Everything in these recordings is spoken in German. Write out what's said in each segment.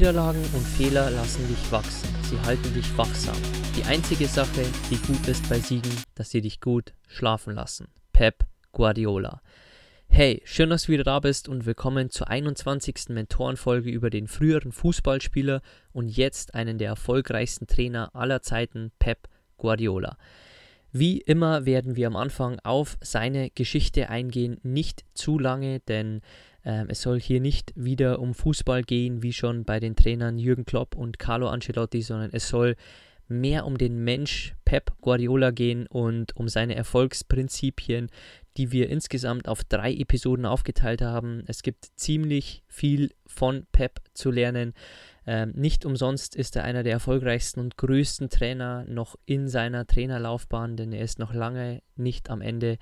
Niederlagen und Fehler lassen dich wachsen. Sie halten dich wachsam. Die einzige Sache, die gut ist bei Siegen, dass sie dich gut schlafen lassen. Pep Guardiola. Hey, schön, dass du wieder da bist und willkommen zur 21. Mentorenfolge über den früheren Fußballspieler und jetzt einen der erfolgreichsten Trainer aller Zeiten, Pep Guardiola. Wie immer werden wir am Anfang auf seine Geschichte eingehen, nicht zu lange, denn ähm, es soll hier nicht wieder um Fußball gehen, wie schon bei den Trainern Jürgen Klopp und Carlo Ancelotti, sondern es soll mehr um den Mensch Pep Guardiola gehen und um seine Erfolgsprinzipien, die wir insgesamt auf drei Episoden aufgeteilt haben. Es gibt ziemlich viel von Pep zu lernen. Ähm, nicht umsonst ist er einer der erfolgreichsten und größten Trainer noch in seiner Trainerlaufbahn, denn er ist noch lange nicht am Ende.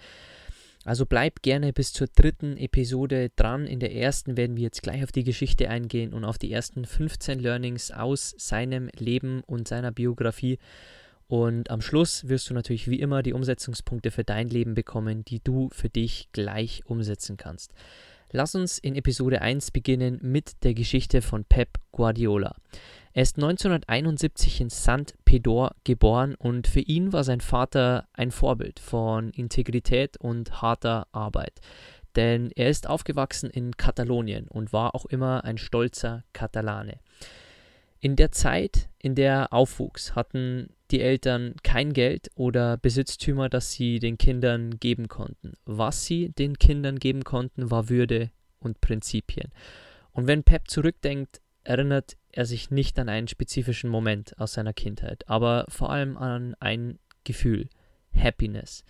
Also bleib gerne bis zur dritten Episode dran. In der ersten werden wir jetzt gleich auf die Geschichte eingehen und auf die ersten 15 Learnings aus seinem Leben und seiner Biografie. Und am Schluss wirst du natürlich wie immer die Umsetzungspunkte für dein Leben bekommen, die du für dich gleich umsetzen kannst. Lass uns in Episode 1 beginnen mit der Geschichte von Pep Guardiola. Er ist 1971 in St. Pedor geboren und für ihn war sein Vater ein Vorbild von Integrität und harter Arbeit. Denn er ist aufgewachsen in Katalonien und war auch immer ein stolzer Katalane. In der Zeit, in der er aufwuchs, hatten die Eltern kein Geld oder Besitztümer, das sie den Kindern geben konnten. Was sie den Kindern geben konnten, war Würde und Prinzipien. Und wenn Pep zurückdenkt, erinnert er sich nicht an einen spezifischen Moment aus seiner Kindheit, aber vor allem an ein Gefühl, Happiness.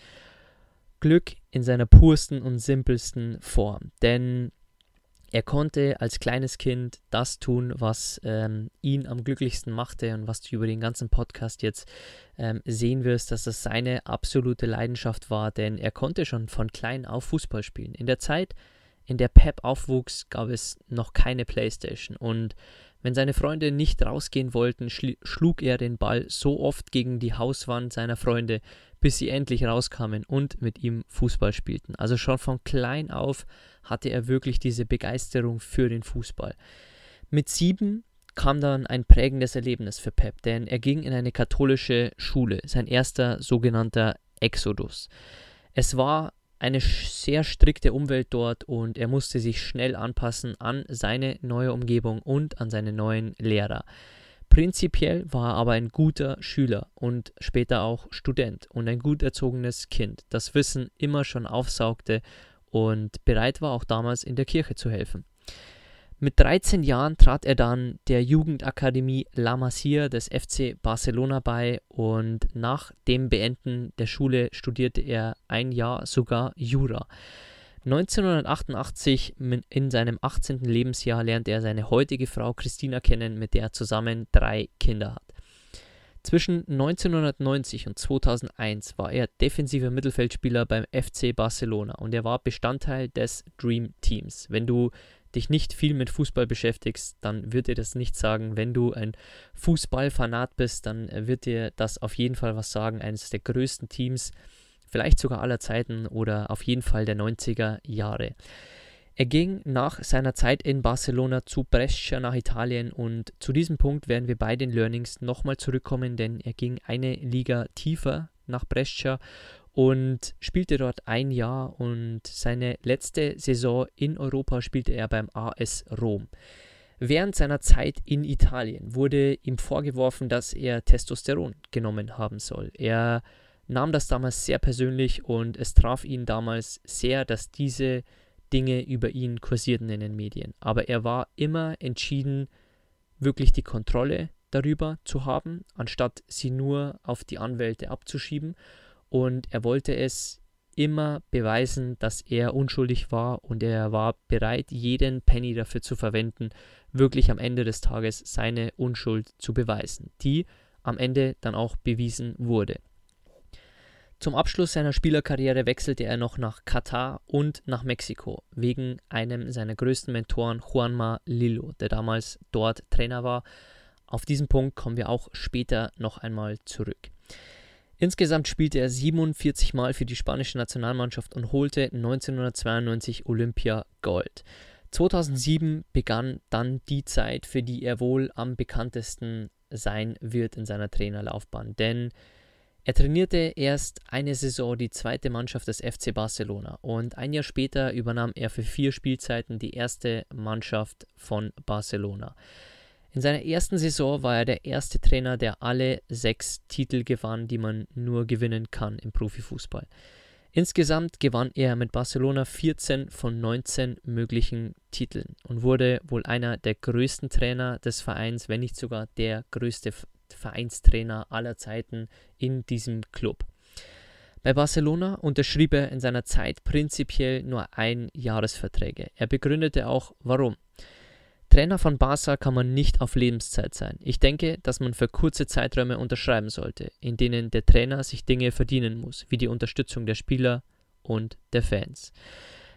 Glück in seiner pursten und simpelsten Form. Denn er konnte als kleines Kind das tun, was ähm, ihn am glücklichsten machte und was du über den ganzen Podcast jetzt ähm, sehen wirst, dass das seine absolute Leidenschaft war, denn er konnte schon von klein auf Fußball spielen. In der Zeit, in der Pep aufwuchs, gab es noch keine Playstation und wenn seine Freunde nicht rausgehen wollten, schlug er den Ball so oft gegen die Hauswand seiner Freunde, bis sie endlich rauskamen und mit ihm Fußball spielten. Also schon von klein auf hatte er wirklich diese Begeisterung für den Fußball. Mit sieben kam dann ein prägendes Erlebnis für Pep, denn er ging in eine katholische Schule, sein erster sogenannter Exodus. Es war eine sehr strikte Umwelt dort und er musste sich schnell anpassen an seine neue Umgebung und an seine neuen Lehrer. Prinzipiell war er aber ein guter Schüler und später auch Student und ein gut erzogenes Kind, das Wissen immer schon aufsaugte und bereit war auch damals in der Kirche zu helfen. Mit 13 Jahren trat er dann der Jugendakademie La Masia des FC Barcelona bei und nach dem Beenden der Schule studierte er ein Jahr sogar Jura. 1988, in seinem 18. Lebensjahr, lernte er seine heutige Frau Christina kennen, mit der er zusammen drei Kinder hat. Zwischen 1990 und 2001 war er defensiver Mittelfeldspieler beim FC Barcelona und er war Bestandteil des Dream Teams. Wenn du dich nicht viel mit Fußball beschäftigst, dann wird dir das nicht sagen. Wenn du ein Fußballfanat bist, dann wird dir das auf jeden Fall was sagen. Eines der größten Teams, vielleicht sogar aller Zeiten oder auf jeden Fall der 90er Jahre. Er ging nach seiner Zeit in Barcelona zu Brescia nach Italien und zu diesem Punkt werden wir bei den Learnings nochmal zurückkommen, denn er ging eine Liga tiefer nach Brescia und spielte dort ein Jahr und seine letzte Saison in Europa spielte er beim AS Rom. Während seiner Zeit in Italien wurde ihm vorgeworfen, dass er Testosteron genommen haben soll. Er nahm das damals sehr persönlich und es traf ihn damals sehr, dass diese Dinge über ihn kursierten in den Medien. Aber er war immer entschieden, wirklich die Kontrolle darüber zu haben, anstatt sie nur auf die Anwälte abzuschieben. Und er wollte es immer beweisen, dass er unschuldig war und er war bereit, jeden Penny dafür zu verwenden, wirklich am Ende des Tages seine Unschuld zu beweisen, die am Ende dann auch bewiesen wurde. Zum Abschluss seiner Spielerkarriere wechselte er noch nach Katar und nach Mexiko wegen einem seiner größten Mentoren Juanma Lillo, der damals dort Trainer war. Auf diesen Punkt kommen wir auch später noch einmal zurück. Insgesamt spielte er 47 Mal für die spanische Nationalmannschaft und holte 1992 Olympia Gold. 2007 begann dann die Zeit, für die er wohl am bekanntesten sein wird in seiner Trainerlaufbahn, denn er trainierte erst eine Saison die zweite Mannschaft des FC Barcelona und ein Jahr später übernahm er für vier Spielzeiten die erste Mannschaft von Barcelona. In seiner ersten Saison war er der erste Trainer, der alle sechs Titel gewann, die man nur gewinnen kann im Profifußball. Insgesamt gewann er mit Barcelona 14 von 19 möglichen Titeln und wurde wohl einer der größten Trainer des Vereins, wenn nicht sogar der größte Vereinstrainer aller Zeiten in diesem Club. Bei Barcelona unterschrieb er in seiner Zeit prinzipiell nur ein Jahresverträge. Er begründete auch, warum. Trainer von Barca kann man nicht auf Lebenszeit sein. Ich denke, dass man für kurze Zeiträume unterschreiben sollte, in denen der Trainer sich Dinge verdienen muss, wie die Unterstützung der Spieler und der Fans.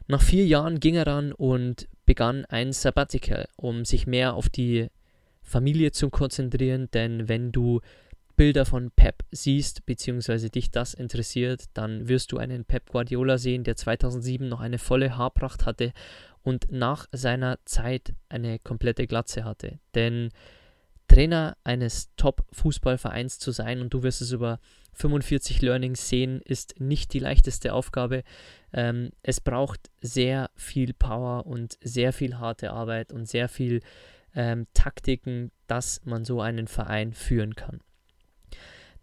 Nach vier Jahren ging er dann und begann ein Sabbatical, um sich mehr auf die Familie zu konzentrieren, denn wenn du Bilder von Pep siehst, beziehungsweise dich das interessiert, dann wirst du einen Pep Guardiola sehen, der 2007 noch eine volle Haarpracht hatte und nach seiner Zeit eine komplette Glatze hatte. Denn Trainer eines Top-Fußballvereins zu sein und du wirst es über 45 Learnings sehen, ist nicht die leichteste Aufgabe. Ähm, es braucht sehr viel Power und sehr viel harte Arbeit und sehr viel ähm, Taktiken, dass man so einen Verein führen kann.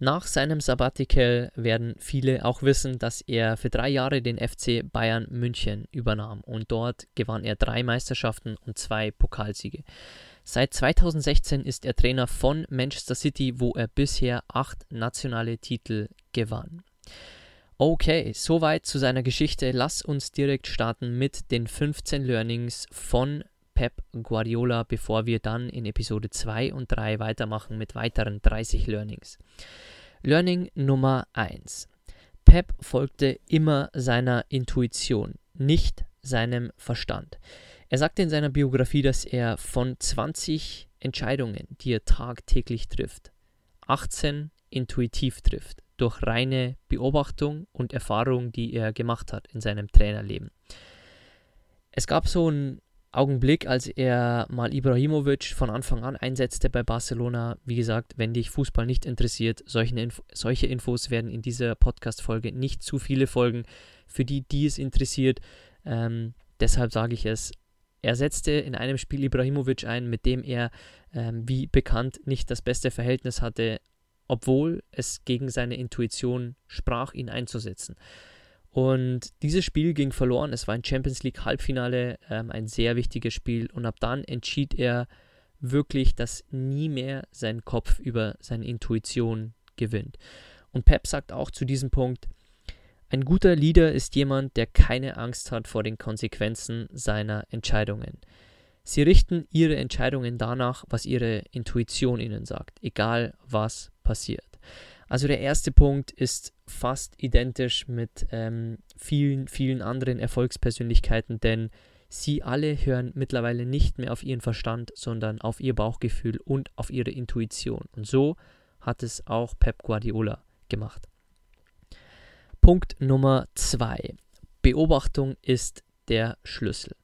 Nach seinem Sabbatical werden viele auch wissen, dass er für drei Jahre den FC Bayern München übernahm und dort gewann er drei Meisterschaften und zwei Pokalsiege. Seit 2016 ist er Trainer von Manchester City, wo er bisher acht nationale Titel gewann. Okay, soweit zu seiner Geschichte. Lass uns direkt starten mit den 15 Learnings von Pep Guardiola, bevor wir dann in Episode 2 und 3 weitermachen mit weiteren 30 Learnings. Learning Nummer 1. Pep folgte immer seiner Intuition, nicht seinem Verstand. Er sagte in seiner Biografie, dass er von 20 Entscheidungen, die er tagtäglich trifft, 18 intuitiv trifft, durch reine Beobachtung und Erfahrung, die er gemacht hat in seinem Trainerleben. Es gab so ein Augenblick, als er mal Ibrahimovic von Anfang an einsetzte bei Barcelona. Wie gesagt, wenn dich Fußball nicht interessiert, Inf solche Infos werden in dieser Podcast-Folge nicht zu viele folgen. Für die, die es interessiert, ähm, deshalb sage ich es. Er setzte in einem Spiel Ibrahimovic ein, mit dem er, ähm, wie bekannt, nicht das beste Verhältnis hatte, obwohl es gegen seine Intuition sprach, ihn einzusetzen. Und dieses Spiel ging verloren. Es war ein Champions League Halbfinale, ähm, ein sehr wichtiges Spiel. Und ab dann entschied er wirklich, dass nie mehr sein Kopf über seine Intuition gewinnt. Und Pep sagt auch zu diesem Punkt, ein guter Leader ist jemand, der keine Angst hat vor den Konsequenzen seiner Entscheidungen. Sie richten ihre Entscheidungen danach, was ihre Intuition ihnen sagt, egal was passiert. Also der erste Punkt ist fast identisch mit ähm, vielen, vielen anderen Erfolgspersönlichkeiten, denn sie alle hören mittlerweile nicht mehr auf ihren Verstand, sondern auf ihr Bauchgefühl und auf ihre Intuition. Und so hat es auch Pep Guardiola gemacht. Punkt Nummer zwei. Beobachtung ist der Schlüssel.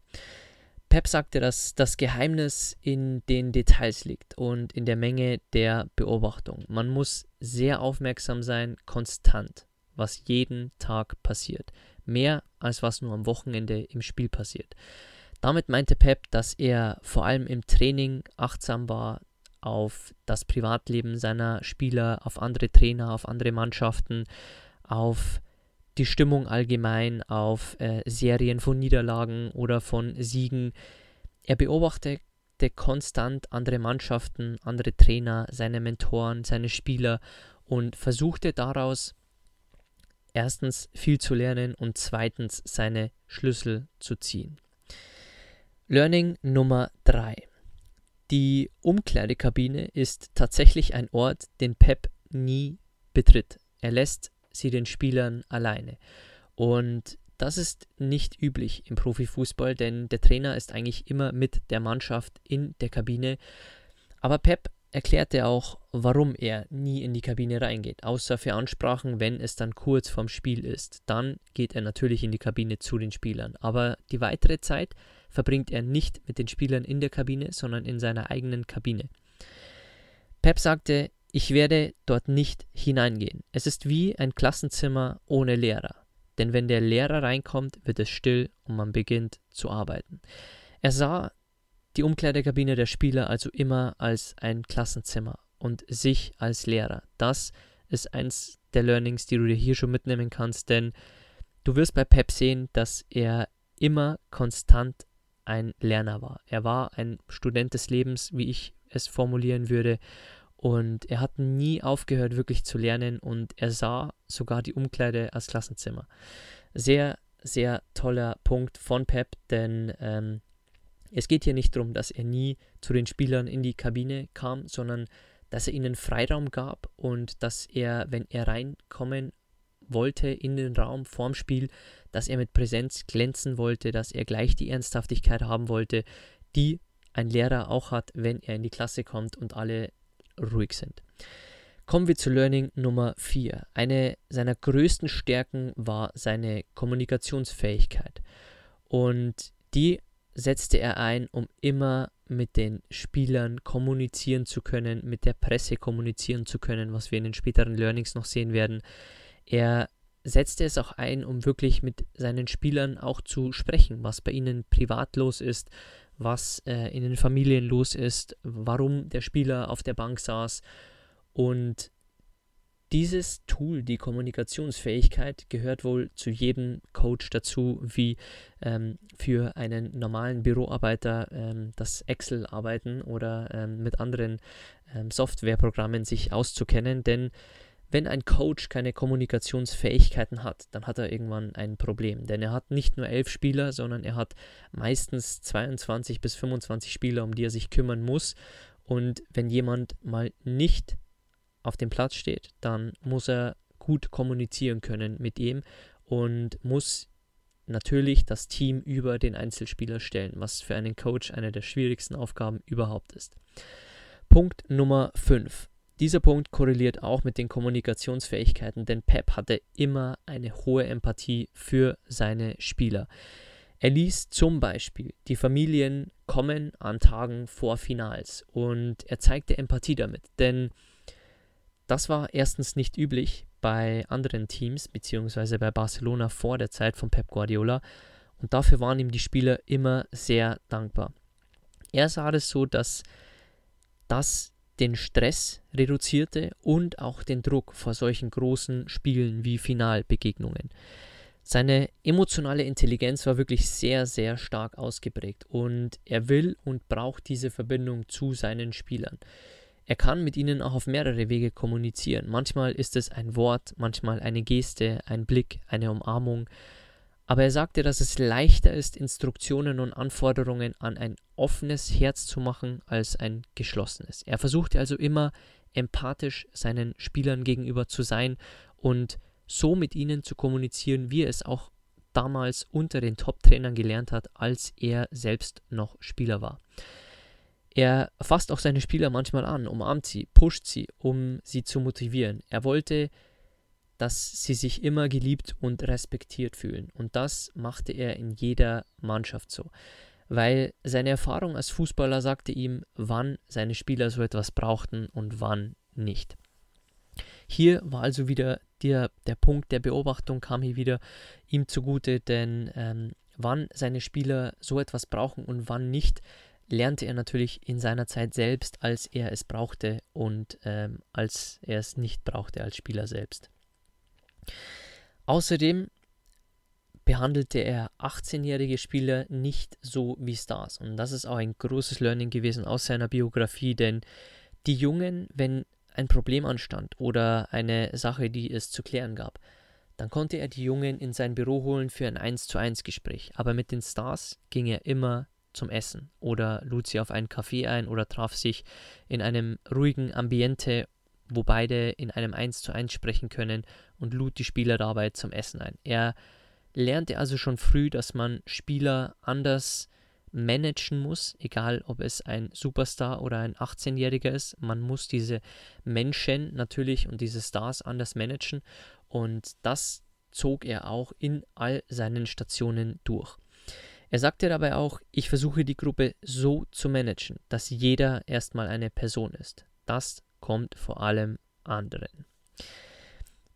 Pep sagte, dass das Geheimnis in den Details liegt und in der Menge der Beobachtung. Man muss sehr aufmerksam sein, konstant, was jeden Tag passiert. Mehr als was nur am Wochenende im Spiel passiert. Damit meinte Pep, dass er vor allem im Training achtsam war auf das Privatleben seiner Spieler, auf andere Trainer, auf andere Mannschaften, auf die Stimmung allgemein auf äh, Serien von Niederlagen oder von Siegen. Er beobachtete, konstant andere Mannschaften, andere Trainer, seine Mentoren, seine Spieler und versuchte daraus erstens viel zu lernen und zweitens seine Schlüssel zu ziehen. Learning Nummer 3. Die Umkleidekabine ist tatsächlich ein Ort, den Pep nie betritt. Er lässt sie den Spielern alleine. Und das ist nicht üblich im Profifußball, denn der Trainer ist eigentlich immer mit der Mannschaft in der Kabine. Aber Pep erklärte auch, warum er nie in die Kabine reingeht, außer für Ansprachen, wenn es dann kurz vorm Spiel ist. Dann geht er natürlich in die Kabine zu den Spielern. Aber die weitere Zeit verbringt er nicht mit den Spielern in der Kabine, sondern in seiner eigenen Kabine. Pep sagte, ich werde dort nicht hineingehen. Es ist wie ein Klassenzimmer ohne Lehrer. Denn wenn der Lehrer reinkommt, wird es still und man beginnt zu arbeiten. Er sah die Umkleidekabine der Spieler also immer als ein Klassenzimmer und sich als Lehrer. Das ist eins der Learnings, die du dir hier schon mitnehmen kannst, denn du wirst bei Pep sehen, dass er immer konstant ein Lerner war. Er war ein Student des Lebens, wie ich es formulieren würde, und er hat nie aufgehört, wirklich zu lernen und er sah sogar die Umkleide als Klassenzimmer. Sehr, sehr toller Punkt von Pep, denn ähm, es geht hier nicht darum, dass er nie zu den Spielern in die Kabine kam, sondern dass er ihnen Freiraum gab und dass er, wenn er reinkommen wollte in den Raum vorm Spiel, dass er mit Präsenz glänzen wollte, dass er gleich die Ernsthaftigkeit haben wollte, die ein Lehrer auch hat, wenn er in die Klasse kommt und alle ruhig sind. Kommen wir zu Learning Nummer 4. Eine seiner größten Stärken war seine Kommunikationsfähigkeit. Und die setzte er ein, um immer mit den Spielern kommunizieren zu können, mit der Presse kommunizieren zu können, was wir in den späteren Learnings noch sehen werden. Er setzte es auch ein, um wirklich mit seinen Spielern auch zu sprechen, was bei ihnen privat los ist, was äh, in den Familien los ist, warum der Spieler auf der Bank saß. Und dieses Tool, die Kommunikationsfähigkeit, gehört wohl zu jedem Coach dazu, wie ähm, für einen normalen Büroarbeiter ähm, das Excel-Arbeiten oder ähm, mit anderen ähm, Softwareprogrammen sich auszukennen. Denn wenn ein Coach keine Kommunikationsfähigkeiten hat, dann hat er irgendwann ein Problem. Denn er hat nicht nur elf Spieler, sondern er hat meistens 22 bis 25 Spieler, um die er sich kümmern muss. Und wenn jemand mal nicht auf dem Platz steht, dann muss er gut kommunizieren können mit ihm und muss natürlich das Team über den Einzelspieler stellen, was für einen Coach eine der schwierigsten Aufgaben überhaupt ist. Punkt Nummer 5. Dieser Punkt korreliert auch mit den Kommunikationsfähigkeiten, denn Pep hatte immer eine hohe Empathie für seine Spieler. Er ließ zum Beispiel die Familien kommen an Tagen vor Finals und er zeigte Empathie damit, denn das war erstens nicht üblich bei anderen Teams, beziehungsweise bei Barcelona vor der Zeit von Pep Guardiola und dafür waren ihm die Spieler immer sehr dankbar. Er sah es so, dass das den Stress reduzierte und auch den Druck vor solchen großen Spielen wie Finalbegegnungen. Seine emotionale Intelligenz war wirklich sehr, sehr stark ausgeprägt und er will und braucht diese Verbindung zu seinen Spielern. Er kann mit ihnen auch auf mehrere Wege kommunizieren. Manchmal ist es ein Wort, manchmal eine Geste, ein Blick, eine Umarmung, aber er sagte, dass es leichter ist, Instruktionen und Anforderungen an ein offenes Herz zu machen als ein geschlossenes. Er versuchte also immer empathisch seinen Spielern gegenüber zu sein und so mit ihnen zu kommunizieren, wie er es auch damals unter den Top-Trainern gelernt hat, als er selbst noch Spieler war. Er fasst auch seine Spieler manchmal an, umarmt sie, pusht sie, um sie zu motivieren. Er wollte dass sie sich immer geliebt und respektiert fühlen. Und das machte er in jeder Mannschaft so. Weil seine Erfahrung als Fußballer sagte ihm, wann seine Spieler so etwas brauchten und wann nicht. Hier war also wieder der, der Punkt der Beobachtung, kam hier wieder ihm zugute, denn ähm, wann seine Spieler so etwas brauchen und wann nicht, lernte er natürlich in seiner Zeit selbst, als er es brauchte und ähm, als er es nicht brauchte als Spieler selbst. Außerdem behandelte er 18-jährige Spieler nicht so wie Stars. Und das ist auch ein großes Learning gewesen aus seiner Biografie, denn die Jungen, wenn ein Problem anstand oder eine Sache, die es zu klären gab, dann konnte er die Jungen in sein Büro holen für ein 1 zu 1 Gespräch. Aber mit den Stars ging er immer zum Essen oder lud sie auf einen Café ein oder traf sich in einem ruhigen Ambiente, wo beide in einem 1 zu 1 sprechen können und lud die Spieler dabei zum Essen ein. Er lernte also schon früh, dass man Spieler anders managen muss, egal ob es ein Superstar oder ein 18-Jähriger ist. Man muss diese Menschen natürlich und diese Stars anders managen und das zog er auch in all seinen Stationen durch. Er sagte dabei auch, ich versuche die Gruppe so zu managen, dass jeder erstmal eine Person ist. Das kommt vor allem anderen.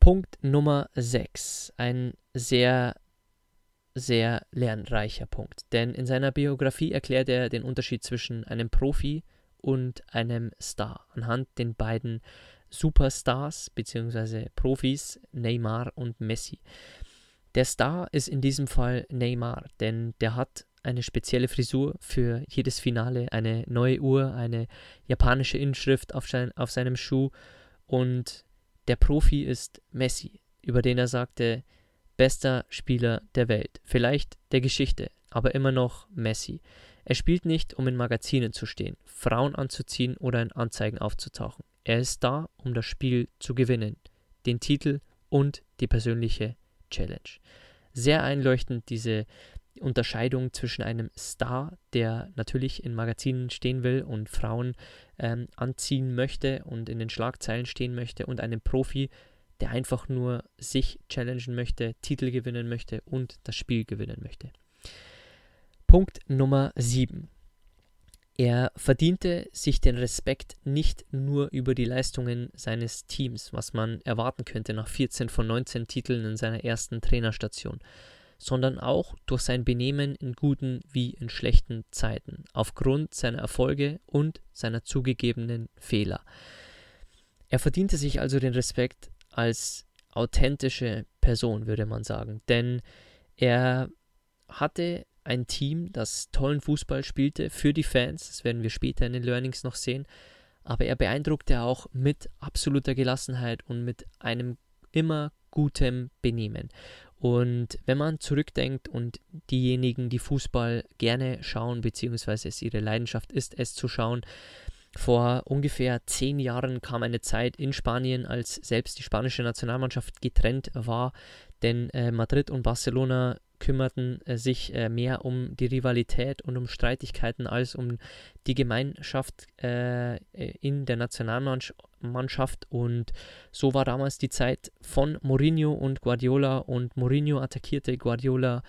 Punkt Nummer 6. Ein sehr sehr lernreicher Punkt. Denn in seiner Biografie erklärt er den Unterschied zwischen einem Profi und einem Star anhand den beiden Superstars bzw. Profis Neymar und Messi. Der Star ist in diesem Fall Neymar, denn der hat eine spezielle Frisur für jedes Finale, eine neue Uhr, eine japanische Inschrift auf, sein, auf seinem Schuh und der Profi ist Messi, über den er sagte, bester Spieler der Welt, vielleicht der Geschichte, aber immer noch Messi. Er spielt nicht, um in Magazinen zu stehen, Frauen anzuziehen oder in Anzeigen aufzutauchen. Er ist da, um das Spiel zu gewinnen, den Titel und die persönliche Challenge. Sehr einleuchtend diese Unterscheidung zwischen einem Star, der natürlich in Magazinen stehen will und Frauen ähm, anziehen möchte und in den Schlagzeilen stehen möchte, und einem Profi, der einfach nur sich challengen möchte, Titel gewinnen möchte und das Spiel gewinnen möchte. Punkt Nummer 7. Er verdiente sich den Respekt nicht nur über die Leistungen seines Teams, was man erwarten könnte nach 14 von 19 Titeln in seiner ersten Trainerstation, sondern auch durch sein Benehmen in guten wie in schlechten Zeiten, aufgrund seiner Erfolge und seiner zugegebenen Fehler. Er verdiente sich also den Respekt als authentische Person, würde man sagen. Denn er hatte ein Team, das tollen Fußball spielte für die Fans, das werden wir später in den Learnings noch sehen, aber er beeindruckte auch mit absoluter Gelassenheit und mit einem immer gutem Benehmen. Und wenn man zurückdenkt und diejenigen, die Fußball gerne schauen, beziehungsweise es ihre Leidenschaft ist, es zu schauen, vor ungefähr zehn Jahren kam eine Zeit in Spanien, als selbst die spanische Nationalmannschaft getrennt war, denn äh, Madrid und Barcelona kümmerten äh, sich äh, mehr um die Rivalität und um Streitigkeiten als um die Gemeinschaft äh, in der Nationalmannschaft. Und so war damals die Zeit von Mourinho und Guardiola und Mourinho attackierte Guardiola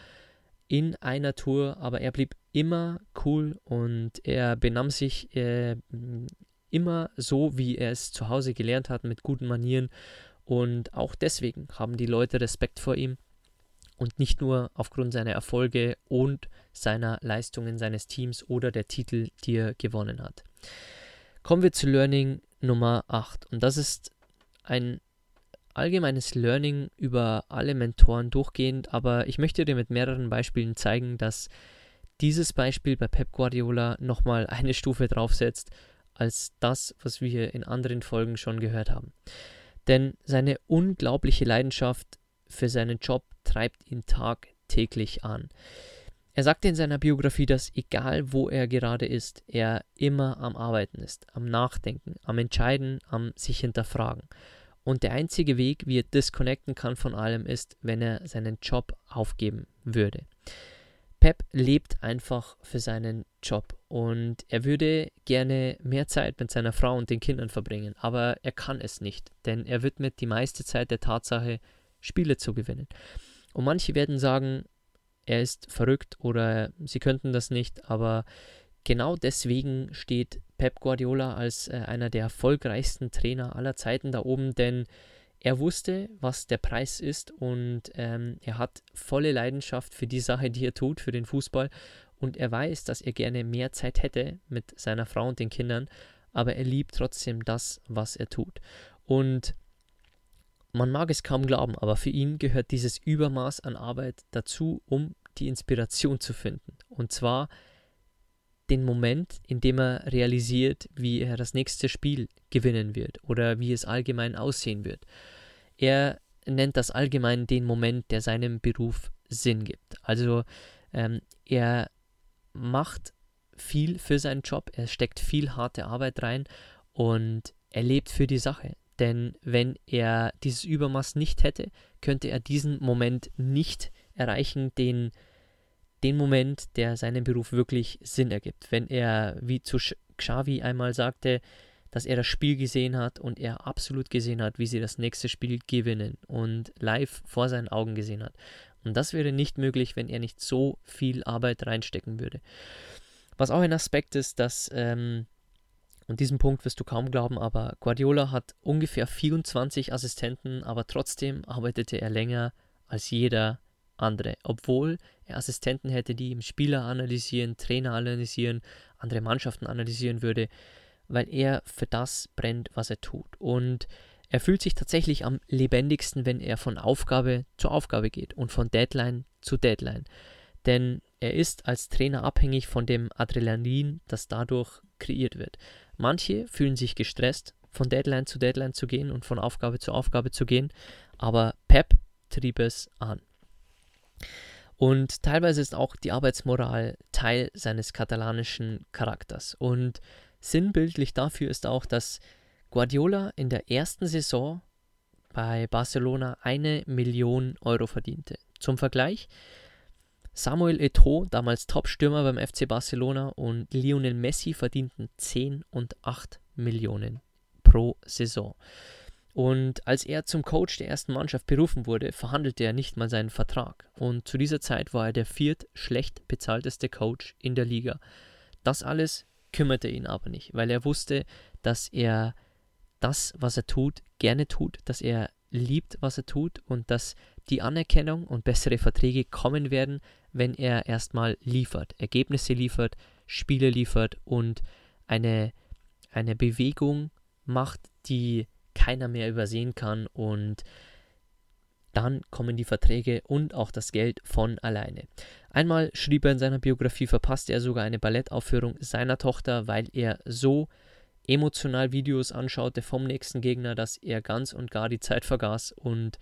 in einer Tour, aber er blieb immer cool und er benahm sich äh, immer so, wie er es zu Hause gelernt hat, mit guten Manieren. Und auch deswegen haben die Leute Respekt vor ihm und nicht nur aufgrund seiner Erfolge und seiner Leistungen seines Teams oder der Titel, die er gewonnen hat. Kommen wir zu Learning Nummer 8 und das ist ein allgemeines Learning über alle Mentoren durchgehend, aber ich möchte dir mit mehreren Beispielen zeigen, dass dieses Beispiel bei Pep Guardiola nochmal eine Stufe draufsetzt als das, was wir in anderen Folgen schon gehört haben. Denn seine unglaubliche Leidenschaft für seinen Job treibt ihn tagtäglich an. Er sagte in seiner Biografie, dass egal wo er gerade ist, er immer am Arbeiten ist, am Nachdenken, am Entscheiden, am sich hinterfragen. Und der einzige Weg, wie er disconnecten kann von allem, ist, wenn er seinen Job aufgeben würde. Pep lebt einfach für seinen Job und er würde gerne mehr Zeit mit seiner Frau und den Kindern verbringen, aber er kann es nicht, denn er widmet die meiste Zeit der Tatsache, Spiele zu gewinnen. Und manche werden sagen, er ist verrückt oder sie könnten das nicht, aber genau deswegen steht Pep Guardiola als äh, einer der erfolgreichsten Trainer aller Zeiten da oben, denn er wusste, was der Preis ist und ähm, er hat volle Leidenschaft für die Sache, die er tut, für den Fußball. Und er weiß, dass er gerne mehr Zeit hätte mit seiner Frau und den Kindern, aber er liebt trotzdem das, was er tut. Und man mag es kaum glauben, aber für ihn gehört dieses Übermaß an Arbeit dazu, um die Inspiration zu finden. Und zwar den Moment, in dem er realisiert, wie er das nächste Spiel gewinnen wird oder wie es allgemein aussehen wird. Er nennt das allgemein den Moment, der seinem Beruf Sinn gibt. Also ähm, er macht viel für seinen Job, er steckt viel harte Arbeit rein und er lebt für die Sache. Denn wenn er dieses Übermaß nicht hätte, könnte er diesen Moment nicht erreichen, den, den Moment, der seinem Beruf wirklich Sinn ergibt. Wenn er, wie zu Xavi einmal sagte, dass er das Spiel gesehen hat und er absolut gesehen hat, wie sie das nächste Spiel gewinnen und live vor seinen Augen gesehen hat. Und das wäre nicht möglich, wenn er nicht so viel Arbeit reinstecken würde. Was auch ein Aspekt ist, dass, ähm, und diesen Punkt wirst du kaum glauben, aber Guardiola hat ungefähr 24 Assistenten, aber trotzdem arbeitete er länger als jeder andere, obwohl er Assistenten hätte, die ihm Spieler analysieren, Trainer analysieren, andere Mannschaften analysieren würde, weil er für das brennt, was er tut. Und er fühlt sich tatsächlich am lebendigsten, wenn er von Aufgabe zu Aufgabe geht und von Deadline zu Deadline. Denn er ist als Trainer abhängig von dem Adrenalin, das dadurch kreiert wird. Manche fühlen sich gestresst, von Deadline zu Deadline zu gehen und von Aufgabe zu Aufgabe zu gehen, aber Pep trieb es an. Und teilweise ist auch die Arbeitsmoral Teil seines katalanischen Charakters. Und sinnbildlich dafür ist auch, dass Guardiola in der ersten Saison bei Barcelona eine Million Euro verdiente. Zum Vergleich, Samuel Eto'o, damals Top-Stürmer beim FC Barcelona, und Lionel Messi verdienten 10 und 8 Millionen pro Saison. Und als er zum Coach der ersten Mannschaft berufen wurde, verhandelte er nicht mal seinen Vertrag. Und zu dieser Zeit war er der viert schlecht bezahlteste Coach in der Liga. Das alles kümmerte ihn aber nicht, weil er wusste, dass er das, was er tut, gerne tut, dass er liebt, was er tut und dass die Anerkennung und bessere Verträge kommen werden, wenn er erstmal liefert, Ergebnisse liefert, Spiele liefert und eine, eine Bewegung macht, die keiner mehr übersehen kann und dann kommen die Verträge und auch das Geld von alleine. Einmal schrieb er in seiner Biografie, verpasste er sogar eine Ballettaufführung seiner Tochter, weil er so emotional Videos anschaute vom nächsten Gegner, dass er ganz und gar die Zeit vergaß und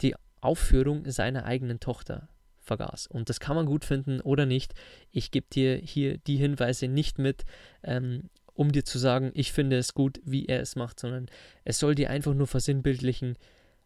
die Aufführung seiner eigenen Tochter vergaß. Und das kann man gut finden oder nicht. Ich gebe dir hier die Hinweise nicht mit, ähm, um dir zu sagen, ich finde es gut, wie er es macht, sondern es soll dir einfach nur versinnbildlichen,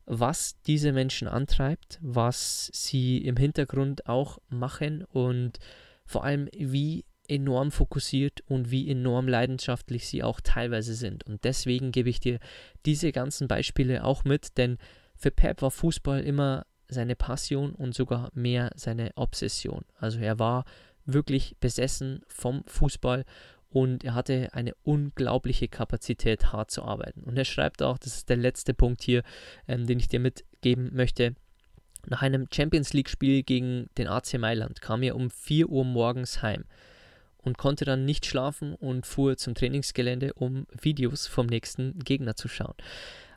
was diese Menschen antreibt, was sie im Hintergrund auch machen und vor allem, wie enorm fokussiert und wie enorm leidenschaftlich sie auch teilweise sind. Und deswegen gebe ich dir diese ganzen Beispiele auch mit, denn für Pep war Fußball immer seine Passion und sogar mehr seine Obsession. Also er war wirklich besessen vom Fußball und er hatte eine unglaubliche Kapazität, hart zu arbeiten. Und er schreibt auch, das ist der letzte Punkt hier, ähm, den ich dir mitgeben möchte. Nach einem Champions League-Spiel gegen den AC Mailand kam er um 4 Uhr morgens heim und konnte dann nicht schlafen und fuhr zum Trainingsgelände, um Videos vom nächsten Gegner zu schauen.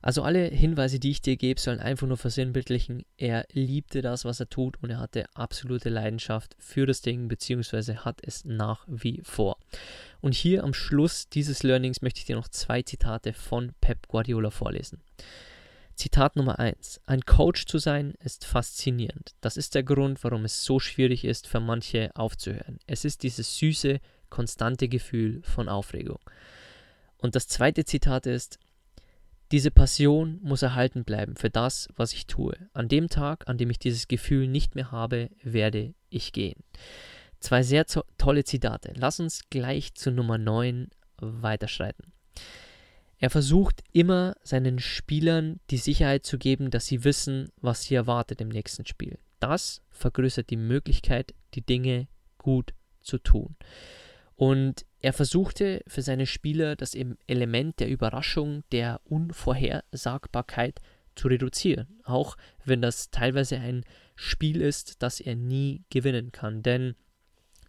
Also alle Hinweise, die ich dir gebe, sollen einfach nur versinnbildlichen, er liebte das, was er tut und er hatte absolute Leidenschaft für das Ding, beziehungsweise hat es nach wie vor. Und hier am Schluss dieses Learnings möchte ich dir noch zwei Zitate von Pep Guardiola vorlesen. Zitat Nummer 1. Ein Coach zu sein ist faszinierend. Das ist der Grund, warum es so schwierig ist, für manche aufzuhören. Es ist dieses süße, konstante Gefühl von Aufregung. Und das zweite Zitat ist, diese Passion muss erhalten bleiben für das, was ich tue. An dem Tag, an dem ich dieses Gefühl nicht mehr habe, werde ich gehen. Zwei sehr tolle Zitate. Lass uns gleich zu Nummer 9 weiterschreiten. Er versucht immer seinen Spielern die Sicherheit zu geben, dass sie wissen, was sie erwartet im nächsten Spiel. Das vergrößert die Möglichkeit, die Dinge gut zu tun. Und er versuchte für seine Spieler das Element der Überraschung, der Unvorhersagbarkeit zu reduzieren, auch wenn das teilweise ein Spiel ist, das er nie gewinnen kann. Denn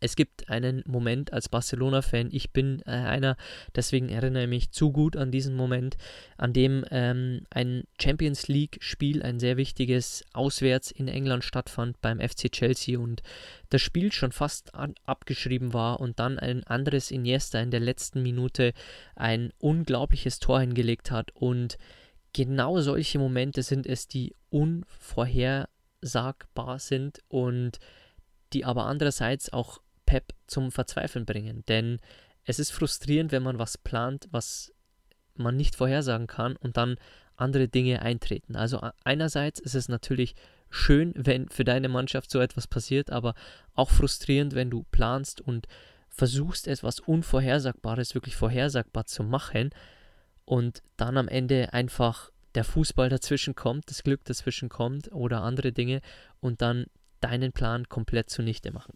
Es gibt einen Moment als Barcelona-Fan, ich bin äh, einer, deswegen erinnere ich mich zu gut an diesen Moment, an dem ähm, ein Champions League-Spiel, ein sehr wichtiges, auswärts in England stattfand beim FC Chelsea und das Spiel schon fast an, abgeschrieben war und dann ein anderes Iniesta in der letzten Minute ein unglaubliches Tor hingelegt hat. Und genau solche Momente sind es, die unvorhersagbar sind und die aber andererseits auch Pep zum Verzweifeln bringen. Denn es ist frustrierend, wenn man was plant, was man nicht vorhersagen kann und dann andere Dinge eintreten. Also einerseits ist es natürlich schön, wenn für deine Mannschaft so etwas passiert, aber auch frustrierend, wenn du planst und versuchst etwas Unvorhersagbares wirklich vorhersagbar zu machen und dann am Ende einfach der Fußball dazwischen kommt, das Glück dazwischen kommt oder andere Dinge und dann deinen Plan komplett zunichte machen.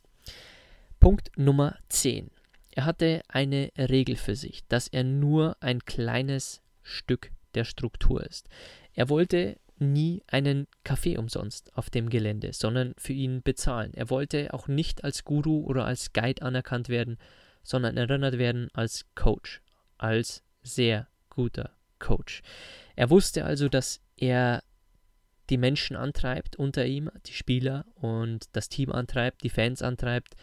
Punkt Nummer 10. Er hatte eine Regel für sich, dass er nur ein kleines Stück der Struktur ist. Er wollte nie einen Kaffee umsonst auf dem Gelände, sondern für ihn bezahlen. Er wollte auch nicht als Guru oder als Guide anerkannt werden, sondern erinnert werden als Coach, als sehr guter Coach. Er wusste also, dass er die Menschen antreibt unter ihm, die Spieler und das Team antreibt, die Fans antreibt,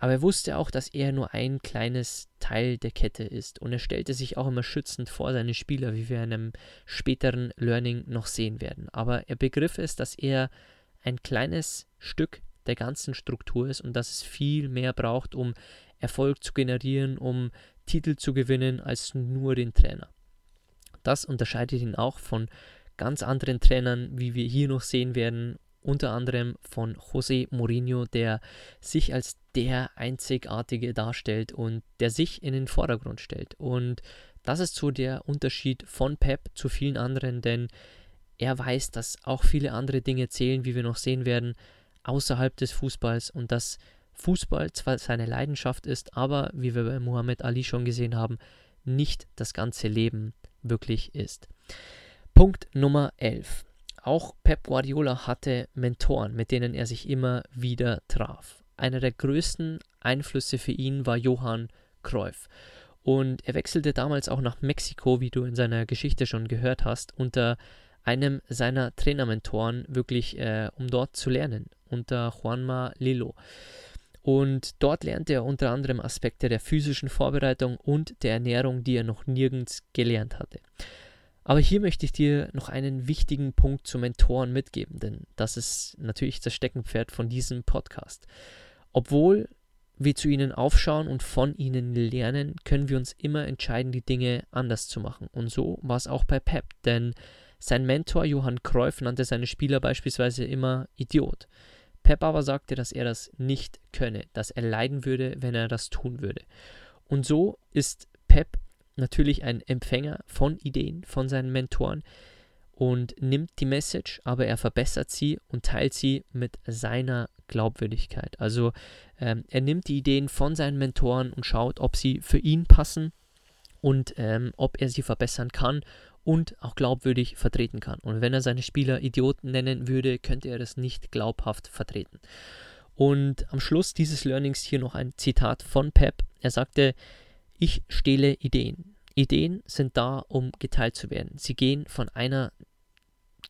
aber er wusste auch, dass er nur ein kleines Teil der Kette ist und er stellte sich auch immer schützend vor seine Spieler, wie wir in einem späteren Learning noch sehen werden. Aber er begriff es, dass er ein kleines Stück der ganzen Struktur ist und dass es viel mehr braucht, um Erfolg zu generieren, um Titel zu gewinnen, als nur den Trainer. Das unterscheidet ihn auch von ganz anderen Trainern, wie wir hier noch sehen werden, unter anderem von José Mourinho, der sich als der Einzigartige darstellt und der sich in den Vordergrund stellt. Und das ist so der Unterschied von Pep zu vielen anderen, denn er weiß, dass auch viele andere Dinge zählen, wie wir noch sehen werden, außerhalb des Fußballs und dass Fußball zwar seine Leidenschaft ist, aber wie wir bei Muhammad Ali schon gesehen haben, nicht das ganze Leben wirklich ist. Punkt Nummer 11. Auch Pep Guardiola hatte Mentoren, mit denen er sich immer wieder traf. Einer der größten Einflüsse für ihn war Johann Cruyff. Und er wechselte damals auch nach Mexiko, wie du in seiner Geschichte schon gehört hast, unter einem seiner Trainermentoren, wirklich äh, um dort zu lernen, unter Juanma Lilo. Und dort lernte er unter anderem Aspekte der physischen Vorbereitung und der Ernährung, die er noch nirgends gelernt hatte. Aber hier möchte ich dir noch einen wichtigen Punkt zu Mentoren mitgeben, denn das ist natürlich das Steckenpferd von diesem Podcast. Obwohl wir zu ihnen aufschauen und von ihnen lernen, können wir uns immer entscheiden, die Dinge anders zu machen. Und so war es auch bei Pep, denn sein Mentor Johann Cruyff nannte seine Spieler beispielsweise immer Idiot. Pep aber sagte, dass er das nicht könne, dass er leiden würde, wenn er das tun würde. Und so ist Pep natürlich ein Empfänger von Ideen von seinen Mentoren und nimmt die Message, aber er verbessert sie und teilt sie mit seiner Glaubwürdigkeit. Also ähm, er nimmt die Ideen von seinen Mentoren und schaut, ob sie für ihn passen und ähm, ob er sie verbessern kann und auch glaubwürdig vertreten kann. Und wenn er seine Spieler Idioten nennen würde, könnte er das nicht glaubhaft vertreten. Und am Schluss dieses Learnings hier noch ein Zitat von Pep. Er sagte, ich stehle Ideen. Ideen sind da, um geteilt zu werden. Sie gehen von einer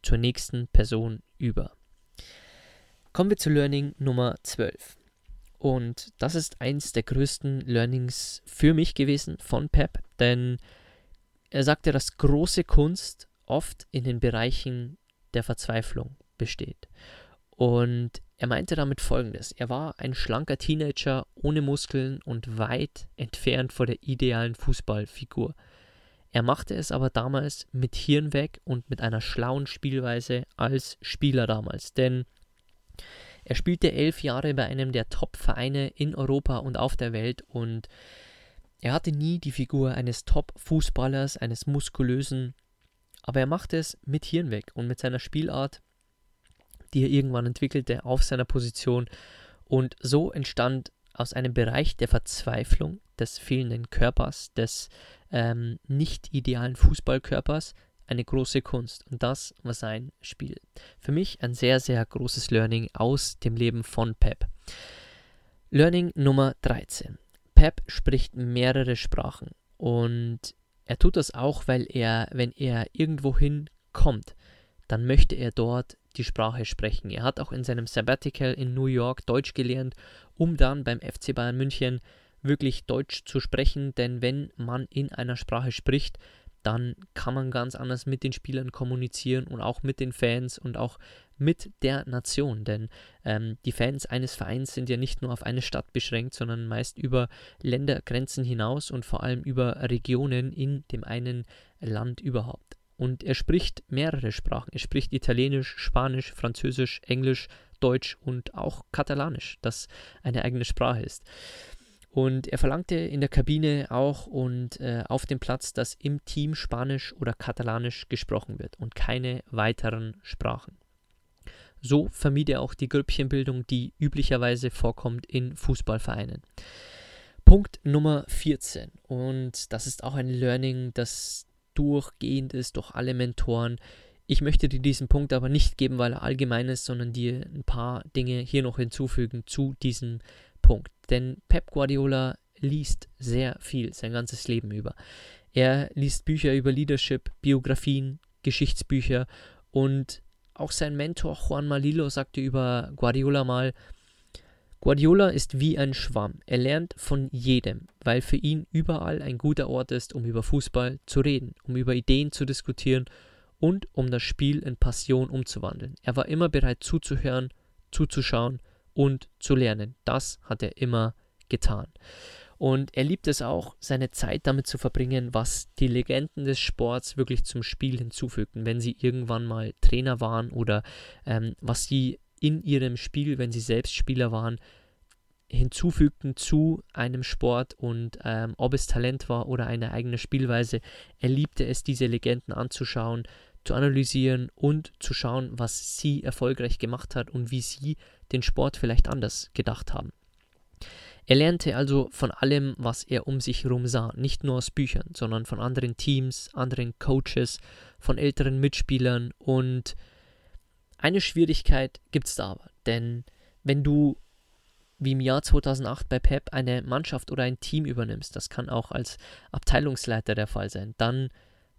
zur nächsten Person über. Kommen wir zu Learning Nummer 12. Und das ist eins der größten Learnings für mich gewesen von Pep, denn er sagte, dass große Kunst oft in den Bereichen der Verzweiflung besteht. Und er meinte damit folgendes: Er war ein schlanker Teenager ohne Muskeln und weit entfernt vor der idealen Fußballfigur. Er machte es aber damals mit Hirn weg und mit einer schlauen Spielweise als Spieler damals, denn er spielte elf Jahre bei einem der Top-Vereine in Europa und auf der Welt und er hatte nie die Figur eines Top-Fußballers, eines muskulösen, aber er machte es mit Hirn weg und mit seiner Spielart die er irgendwann entwickelte auf seiner Position. Und so entstand aus einem Bereich der Verzweiflung, des fehlenden Körpers, des ähm, nicht idealen Fußballkörpers, eine große Kunst. Und das war sein Spiel. Für mich ein sehr, sehr großes Learning aus dem Leben von Pep. Learning Nummer 13. Pep spricht mehrere Sprachen und er tut das auch, weil er, wenn er irgendwohin kommt, dann möchte er dort die Sprache sprechen. Er hat auch in seinem Sabbatical in New York Deutsch gelernt, um dann beim FC Bayern München wirklich Deutsch zu sprechen, denn wenn man in einer Sprache spricht, dann kann man ganz anders mit den Spielern kommunizieren und auch mit den Fans und auch mit der Nation. Denn ähm, die Fans eines Vereins sind ja nicht nur auf eine Stadt beschränkt, sondern meist über Ländergrenzen hinaus und vor allem über Regionen in dem einen Land überhaupt. Und er spricht mehrere Sprachen. Er spricht Italienisch, Spanisch, Französisch, Englisch, Deutsch und auch Katalanisch, das eine eigene Sprache ist. Und er verlangte in der Kabine auch und äh, auf dem Platz, dass im Team Spanisch oder Katalanisch gesprochen wird und keine weiteren Sprachen. So vermied er auch die Grüppchenbildung, die üblicherweise vorkommt in Fußballvereinen. Punkt Nummer 14. Und das ist auch ein Learning, das durchgehend ist durch alle Mentoren. Ich möchte dir diesen Punkt aber nicht geben, weil er allgemein ist, sondern dir ein paar Dinge hier noch hinzufügen zu diesem Punkt. Denn Pep Guardiola liest sehr viel sein ganzes Leben über. Er liest Bücher über Leadership, Biografien, Geschichtsbücher und auch sein Mentor Juan Malillo sagte über Guardiola mal, Guardiola ist wie ein Schwamm. Er lernt von jedem, weil für ihn überall ein guter Ort ist, um über Fußball zu reden, um über Ideen zu diskutieren und um das Spiel in Passion umzuwandeln. Er war immer bereit zuzuhören, zuzuschauen und zu lernen. Das hat er immer getan. Und er liebt es auch, seine Zeit damit zu verbringen, was die Legenden des Sports wirklich zum Spiel hinzufügten, wenn sie irgendwann mal Trainer waren oder ähm, was sie in ihrem Spiel, wenn sie selbst Spieler waren, hinzufügten zu einem Sport und ähm, ob es Talent war oder eine eigene Spielweise. Er liebte es, diese Legenden anzuschauen, zu analysieren und zu schauen, was sie erfolgreich gemacht hat und wie sie den Sport vielleicht anders gedacht haben. Er lernte also von allem, was er um sich herum sah, nicht nur aus Büchern, sondern von anderen Teams, anderen Coaches, von älteren Mitspielern und eine Schwierigkeit gibt es da aber, denn wenn du wie im Jahr 2008 bei Pep eine Mannschaft oder ein Team übernimmst, das kann auch als Abteilungsleiter der Fall sein, dann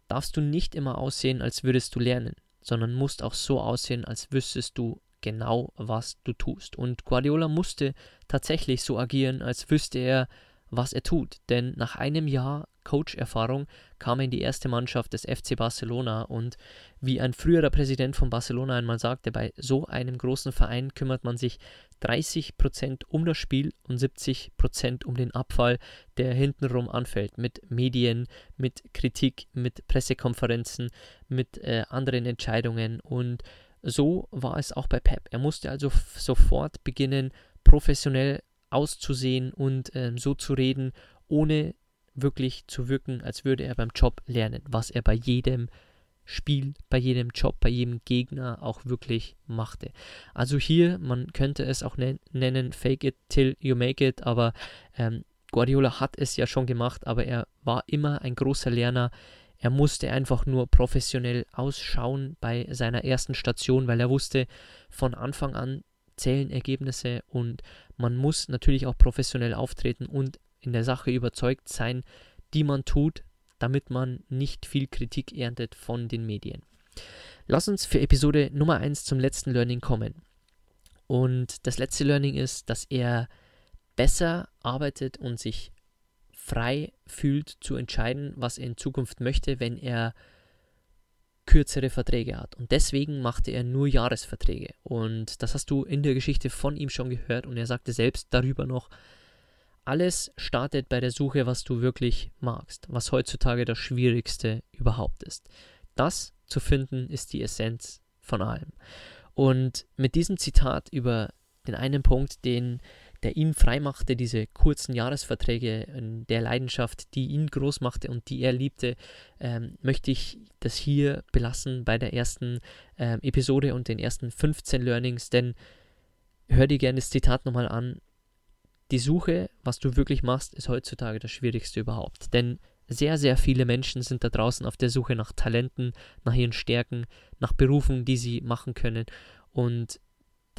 darfst du nicht immer aussehen, als würdest du lernen, sondern musst auch so aussehen, als wüsstest du genau, was du tust. Und Guardiola musste tatsächlich so agieren, als wüsste er, was er tut. Denn nach einem Jahr Coach-Erfahrung kam er in die erste Mannschaft des FC Barcelona und wie ein früherer Präsident von Barcelona einmal sagte, bei so einem großen Verein kümmert man sich 30% um das Spiel und 70% um den Abfall, der hintenrum anfällt, mit Medien, mit Kritik, mit Pressekonferenzen, mit äh, anderen Entscheidungen und so war es auch bei Pep. Er musste also sofort beginnen, professionell auszusehen und äh, so zu reden, ohne wirklich zu wirken, als würde er beim Job lernen, was er bei jedem Spiel, bei jedem Job, bei jedem Gegner auch wirklich machte. Also hier, man könnte es auch nennen, fake it till you make it, aber ähm, Guardiola hat es ja schon gemacht, aber er war immer ein großer Lerner. Er musste einfach nur professionell ausschauen bei seiner ersten Station, weil er wusste, von Anfang an zählen Ergebnisse und man muss natürlich auch professionell auftreten und in der Sache überzeugt sein, die man tut, damit man nicht viel Kritik erntet von den Medien. Lass uns für Episode Nummer 1 zum letzten Learning kommen. Und das letzte Learning ist, dass er besser arbeitet und sich frei fühlt zu entscheiden, was er in Zukunft möchte, wenn er kürzere Verträge hat. Und deswegen machte er nur Jahresverträge. Und das hast du in der Geschichte von ihm schon gehört. Und er sagte selbst darüber noch, alles startet bei der Suche, was du wirklich magst, was heutzutage das Schwierigste überhaupt ist. Das zu finden ist die Essenz von allem. Und mit diesem Zitat über den einen Punkt, den der ihn freimachte, diese kurzen Jahresverträge, der Leidenschaft, die ihn groß machte und die er liebte, ähm, möchte ich das hier belassen bei der ersten ähm, Episode und den ersten 15 Learnings, denn hör dir gerne das Zitat nochmal an die Suche, was du wirklich machst, ist heutzutage das Schwierigste überhaupt. Denn sehr, sehr viele Menschen sind da draußen auf der Suche nach Talenten, nach ihren Stärken, nach Berufen, die sie machen können. Und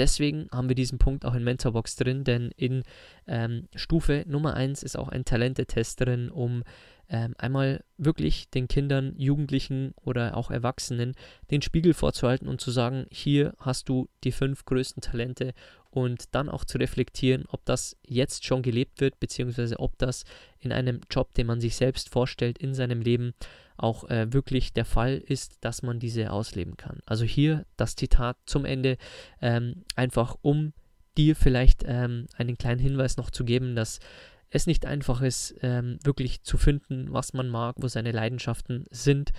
deswegen haben wir diesen Punkt auch in Mentorbox drin, denn in ähm, Stufe Nummer 1 ist auch ein Talentetest drin, um ähm, einmal wirklich den Kindern, Jugendlichen oder auch Erwachsenen den Spiegel vorzuhalten und zu sagen, hier hast du die fünf größten Talente und dann auch zu reflektieren, ob das jetzt schon gelebt wird, beziehungsweise ob das in einem Job, den man sich selbst vorstellt, in seinem Leben auch äh, wirklich der Fall ist, dass man diese ausleben kann. Also hier das Zitat zum Ende, ähm, einfach um dir vielleicht ähm, einen kleinen Hinweis noch zu geben, dass es nicht einfach ist, ähm, wirklich zu finden, was man mag, wo seine Leidenschaften sind.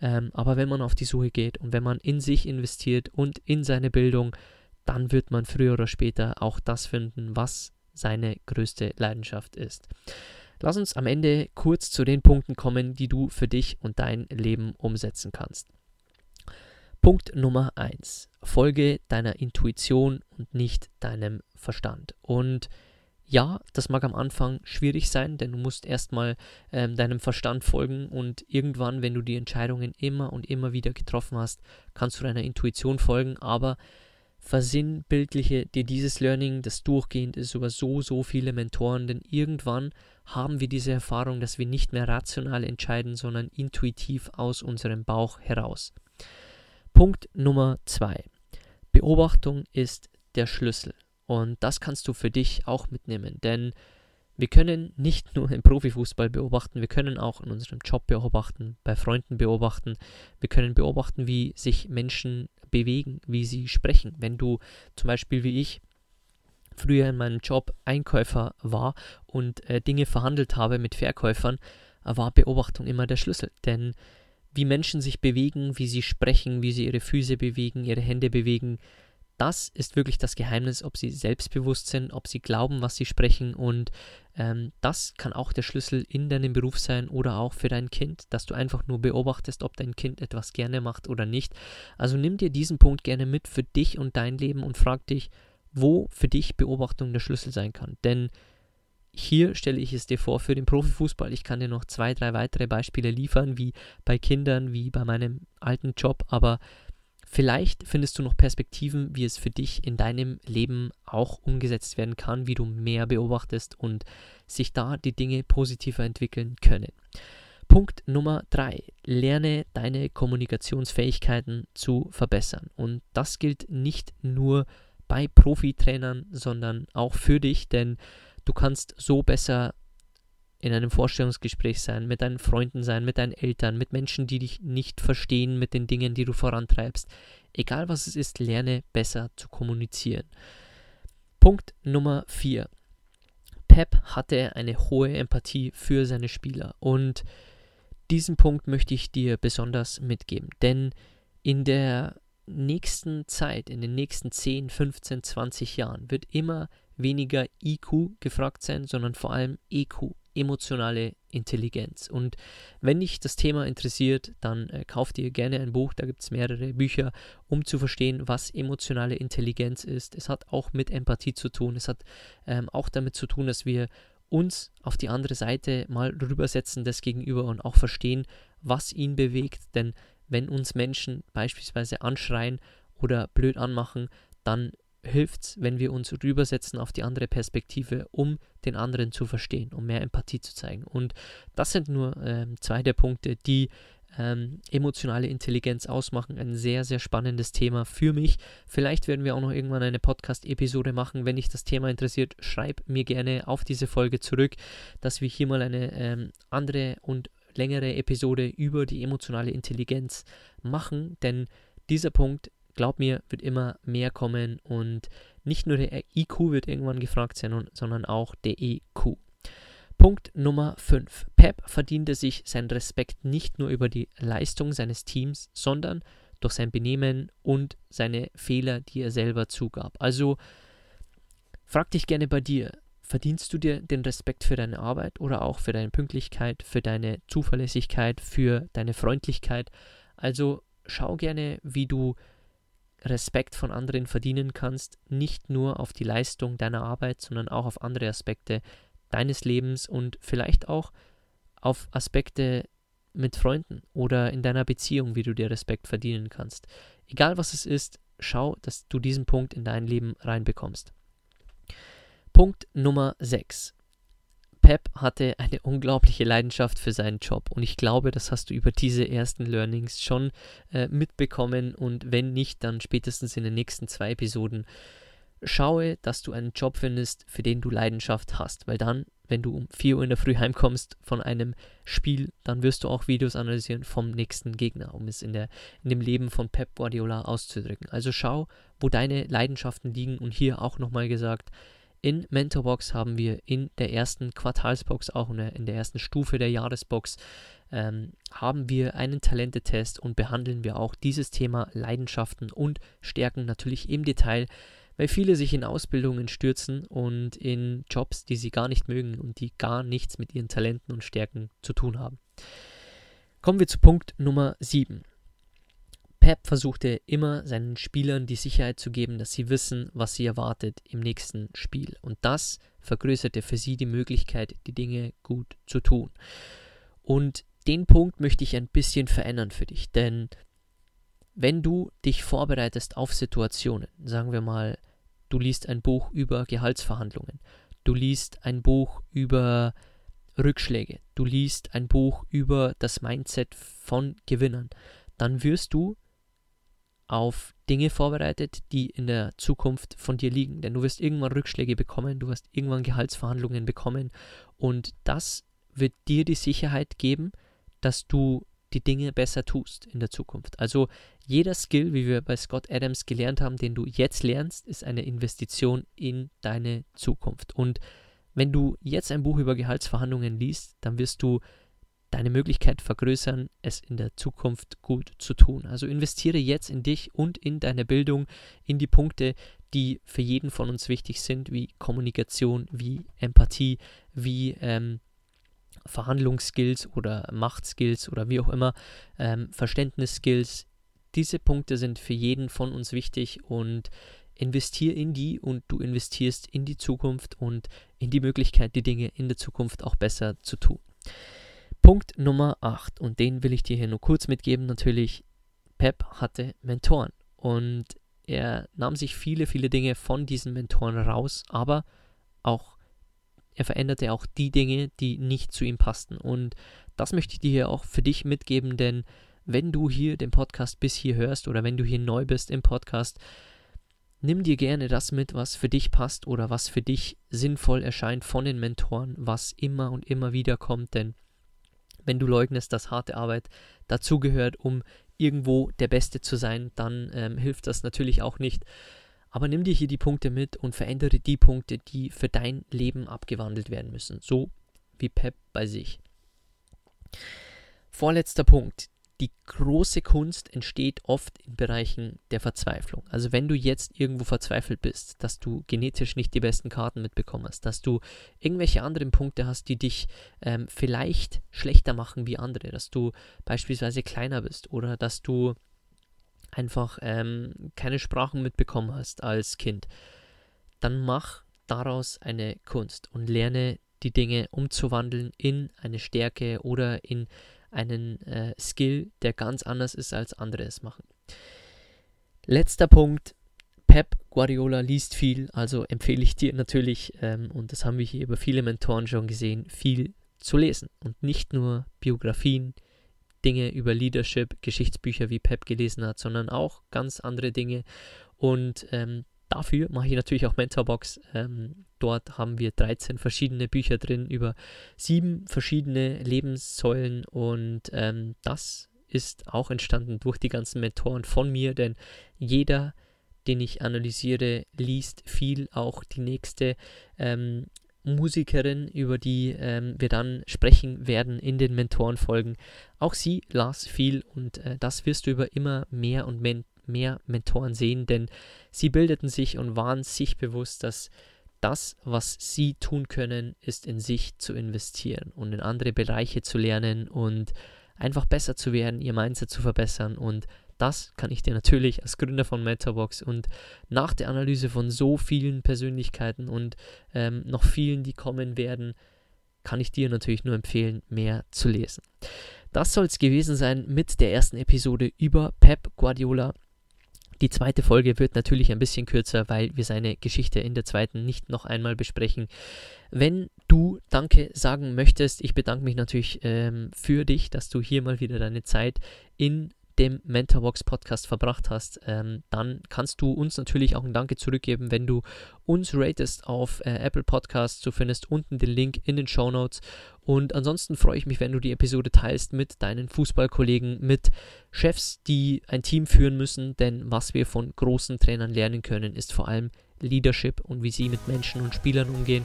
Ähm, aber wenn man auf die Suche geht und wenn man in sich investiert und in seine Bildung, dann wird man früher oder später auch das finden, was seine größte Leidenschaft ist. Lass uns am Ende kurz zu den Punkten kommen, die du für dich und dein Leben umsetzen kannst. Punkt Nummer 1. Folge deiner Intuition und nicht deinem Verstand. Und ja, das mag am Anfang schwierig sein, denn du musst erstmal ähm, deinem Verstand folgen und irgendwann, wenn du die Entscheidungen immer und immer wieder getroffen hast, kannst du deiner Intuition folgen, aber versinnbildliche dir dieses Learning, das durchgehend ist über so, so viele Mentoren, denn irgendwann haben wir diese Erfahrung, dass wir nicht mehr rational entscheiden, sondern intuitiv aus unserem Bauch heraus. Punkt Nummer zwei. Beobachtung ist der Schlüssel. Und das kannst du für dich auch mitnehmen, denn wir können nicht nur im Profifußball beobachten, wir können auch in unserem Job beobachten, bei Freunden beobachten, wir können beobachten, wie sich Menschen bewegen, wie sie sprechen. Wenn du zum Beispiel wie ich früher in meinem Job Einkäufer war und äh, Dinge verhandelt habe mit Verkäufern, war Beobachtung immer der Schlüssel. Denn wie Menschen sich bewegen, wie sie sprechen, wie sie ihre Füße bewegen, ihre Hände bewegen, das ist wirklich das Geheimnis, ob sie selbstbewusst sind, ob sie glauben, was sie sprechen und ähm, das kann auch der Schlüssel in deinem Beruf sein oder auch für dein Kind, dass du einfach nur beobachtest, ob dein Kind etwas gerne macht oder nicht. Also nimm dir diesen Punkt gerne mit für dich und dein Leben und frag dich, wo für dich Beobachtung der Schlüssel sein kann. Denn hier stelle ich es dir vor für den Profifußball. Ich kann dir noch zwei, drei weitere Beispiele liefern, wie bei Kindern, wie bei meinem alten Job, aber Vielleicht findest du noch Perspektiven, wie es für dich in deinem Leben auch umgesetzt werden kann, wie du mehr beobachtest und sich da die Dinge positiver entwickeln können. Punkt Nummer drei: Lerne deine Kommunikationsfähigkeiten zu verbessern. Und das gilt nicht nur bei Profitrainern, sondern auch für dich, denn du kannst so besser in einem Vorstellungsgespräch sein, mit deinen Freunden sein, mit deinen Eltern, mit Menschen, die dich nicht verstehen mit den Dingen, die du vorantreibst. Egal was es ist, lerne besser zu kommunizieren. Punkt Nummer 4. Pep hatte eine hohe Empathie für seine Spieler und diesen Punkt möchte ich dir besonders mitgeben, denn in der nächsten Zeit, in den nächsten 10, 15, 20 Jahren wird immer weniger IQ gefragt sein, sondern vor allem EQ, emotionale Intelligenz. Und wenn dich das Thema interessiert, dann äh, kauf dir gerne ein Buch, da gibt es mehrere Bücher, um zu verstehen, was emotionale Intelligenz ist. Es hat auch mit Empathie zu tun, es hat ähm, auch damit zu tun, dass wir uns auf die andere Seite mal rübersetzen, das Gegenüber und auch verstehen, was ihn bewegt. Denn wenn uns Menschen beispielsweise anschreien oder blöd anmachen, dann hilft es, wenn wir uns rübersetzen auf die andere Perspektive, um den anderen zu verstehen, um mehr Empathie zu zeigen. Und das sind nur ähm, zwei der Punkte, die ähm, emotionale Intelligenz ausmachen. Ein sehr, sehr spannendes Thema für mich. Vielleicht werden wir auch noch irgendwann eine Podcast-Episode machen. Wenn dich das Thema interessiert, schreib mir gerne auf diese Folge zurück, dass wir hier mal eine ähm, andere und längere Episode über die emotionale Intelligenz machen, denn dieser Punkt glaub mir, wird immer mehr kommen und nicht nur der IQ wird irgendwann gefragt sein, sondern auch der EQ. Punkt Nummer 5. Pep verdiente sich seinen Respekt nicht nur über die Leistung seines Teams, sondern durch sein Benehmen und seine Fehler, die er selber zugab. Also frag dich gerne bei dir, verdienst du dir den Respekt für deine Arbeit oder auch für deine Pünktlichkeit, für deine Zuverlässigkeit, für deine Freundlichkeit? Also schau gerne, wie du Respekt von anderen verdienen kannst, nicht nur auf die Leistung deiner Arbeit, sondern auch auf andere Aspekte deines Lebens und vielleicht auch auf Aspekte mit Freunden oder in deiner Beziehung, wie du dir Respekt verdienen kannst. Egal was es ist, schau, dass du diesen Punkt in dein Leben reinbekommst. Punkt Nummer 6. Pep hatte eine unglaubliche Leidenschaft für seinen Job und ich glaube, das hast du über diese ersten Learnings schon äh, mitbekommen und wenn nicht, dann spätestens in den nächsten zwei Episoden. Schaue, dass du einen Job findest, für den du Leidenschaft hast, weil dann, wenn du um 4 Uhr in der Früh heimkommst von einem Spiel, dann wirst du auch Videos analysieren vom nächsten Gegner, um es in, der, in dem Leben von Pep Guardiola auszudrücken. Also schau, wo deine Leidenschaften liegen und hier auch nochmal gesagt, in Mentorbox haben wir in der ersten Quartalsbox, auch in der ersten Stufe der Jahresbox, ähm, haben wir einen Talentetest und behandeln wir auch dieses Thema Leidenschaften und Stärken natürlich im Detail, weil viele sich in Ausbildungen stürzen und in Jobs, die sie gar nicht mögen und die gar nichts mit ihren Talenten und Stärken zu tun haben. Kommen wir zu Punkt Nummer 7. Pep versuchte immer seinen Spielern die Sicherheit zu geben, dass sie wissen, was sie erwartet im nächsten Spiel. Und das vergrößerte für sie die Möglichkeit, die Dinge gut zu tun. Und den Punkt möchte ich ein bisschen verändern für dich, denn wenn du dich vorbereitest auf Situationen, sagen wir mal, du liest ein Buch über Gehaltsverhandlungen, du liest ein Buch über Rückschläge, du liest ein Buch über das Mindset von Gewinnern, dann wirst du auf Dinge vorbereitet, die in der Zukunft von dir liegen. Denn du wirst irgendwann Rückschläge bekommen, du wirst irgendwann Gehaltsverhandlungen bekommen und das wird dir die Sicherheit geben, dass du die Dinge besser tust in der Zukunft. Also jeder Skill, wie wir bei Scott Adams gelernt haben, den du jetzt lernst, ist eine Investition in deine Zukunft. Und wenn du jetzt ein Buch über Gehaltsverhandlungen liest, dann wirst du deine Möglichkeit vergrößern, es in der Zukunft gut zu tun. Also investiere jetzt in dich und in deine Bildung, in die Punkte, die für jeden von uns wichtig sind, wie Kommunikation, wie Empathie, wie ähm, Verhandlungsskills oder Machtskills oder wie auch immer, ähm, Verständnisskills. Diese Punkte sind für jeden von uns wichtig und investiere in die und du investierst in die Zukunft und in die Möglichkeit, die Dinge in der Zukunft auch besser zu tun. Punkt Nummer 8, und den will ich dir hier nur kurz mitgeben, natürlich, Pep hatte Mentoren und er nahm sich viele, viele Dinge von diesen Mentoren raus, aber auch er veränderte auch die Dinge, die nicht zu ihm passten. Und das möchte ich dir hier auch für dich mitgeben, denn wenn du hier den Podcast bis hier hörst oder wenn du hier neu bist im Podcast, nimm dir gerne das mit, was für dich passt oder was für dich sinnvoll erscheint von den Mentoren, was immer und immer wieder kommt, denn wenn du leugnest, dass harte Arbeit dazugehört, um irgendwo der Beste zu sein, dann ähm, hilft das natürlich auch nicht. Aber nimm dir hier die Punkte mit und verändere die Punkte, die für dein Leben abgewandelt werden müssen. So wie Pep bei sich. Vorletzter Punkt die große Kunst entsteht oft in Bereichen der Verzweiflung. Also wenn du jetzt irgendwo verzweifelt bist, dass du genetisch nicht die besten Karten mitbekommen hast, dass du irgendwelche anderen Punkte hast, die dich ähm, vielleicht schlechter machen wie andere, dass du beispielsweise kleiner bist oder dass du einfach ähm, keine Sprachen mitbekommen hast als Kind, dann mach daraus eine Kunst und lerne die Dinge umzuwandeln in eine Stärke oder in einen äh, Skill, der ganz anders ist als andere es machen. Letzter Punkt. Pep Guardiola liest viel, also empfehle ich dir natürlich, ähm, und das haben wir hier über viele Mentoren schon gesehen, viel zu lesen und nicht nur Biografien, Dinge über Leadership, Geschichtsbücher wie Pep gelesen hat, sondern auch ganz andere Dinge. Und ähm, dafür mache ich natürlich auch Mentorbox. Ähm, dort haben wir 13 verschiedene Bücher drin über sieben verschiedene Lebenssäulen und ähm, das ist auch entstanden durch die ganzen Mentoren von mir, denn jeder, den ich analysiere, liest viel, auch die nächste ähm, Musikerin, über die ähm, wir dann sprechen werden in den Mentorenfolgen. Auch sie las viel und äh, das wirst du über immer mehr und mehr mehr Mentoren sehen, denn sie bildeten sich und waren sich bewusst, dass das, was sie tun können, ist in sich zu investieren und in andere Bereiche zu lernen und einfach besser zu werden, ihr Mindset zu verbessern und das kann ich dir natürlich als Gründer von Metabox und nach der Analyse von so vielen Persönlichkeiten und ähm, noch vielen, die kommen werden, kann ich dir natürlich nur empfehlen, mehr zu lesen. Das soll es gewesen sein mit der ersten Episode über Pep Guardiola Die zweite Folge wird natürlich ein bisschen kürzer, weil wir seine Geschichte in der zweiten nicht noch einmal besprechen. Wenn du Danke sagen möchtest, ich bedanke mich natürlich ähm, für dich, dass du hier mal wieder deine Zeit in dem Mentorbox Podcast verbracht hast, ähm, dann kannst du uns natürlich auch ein Danke zurückgeben, wenn du uns ratest auf äh, Apple Podcasts. Du findest unten den Link in den Show Notes. Und ansonsten freue ich mich, wenn du die Episode teilst mit deinen Fußballkollegen, mit Chefs, die ein Team führen müssen. Denn was wir von großen Trainern lernen können, ist vor allem Leadership und wie sie mit Menschen und Spielern umgehen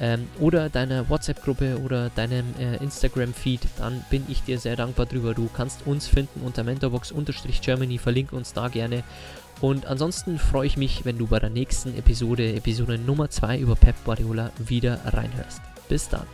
ähm, oder deiner WhatsApp-Gruppe oder deinem äh, Instagram-Feed, dann bin ich dir sehr dankbar drüber. Du kannst uns finden unter mentorbox-germany, verlink uns da gerne. Und ansonsten freue ich mich, wenn du bei der nächsten Episode, Episode Nummer 2 über Pep Guardiola, wieder reinhörst. Bis dann.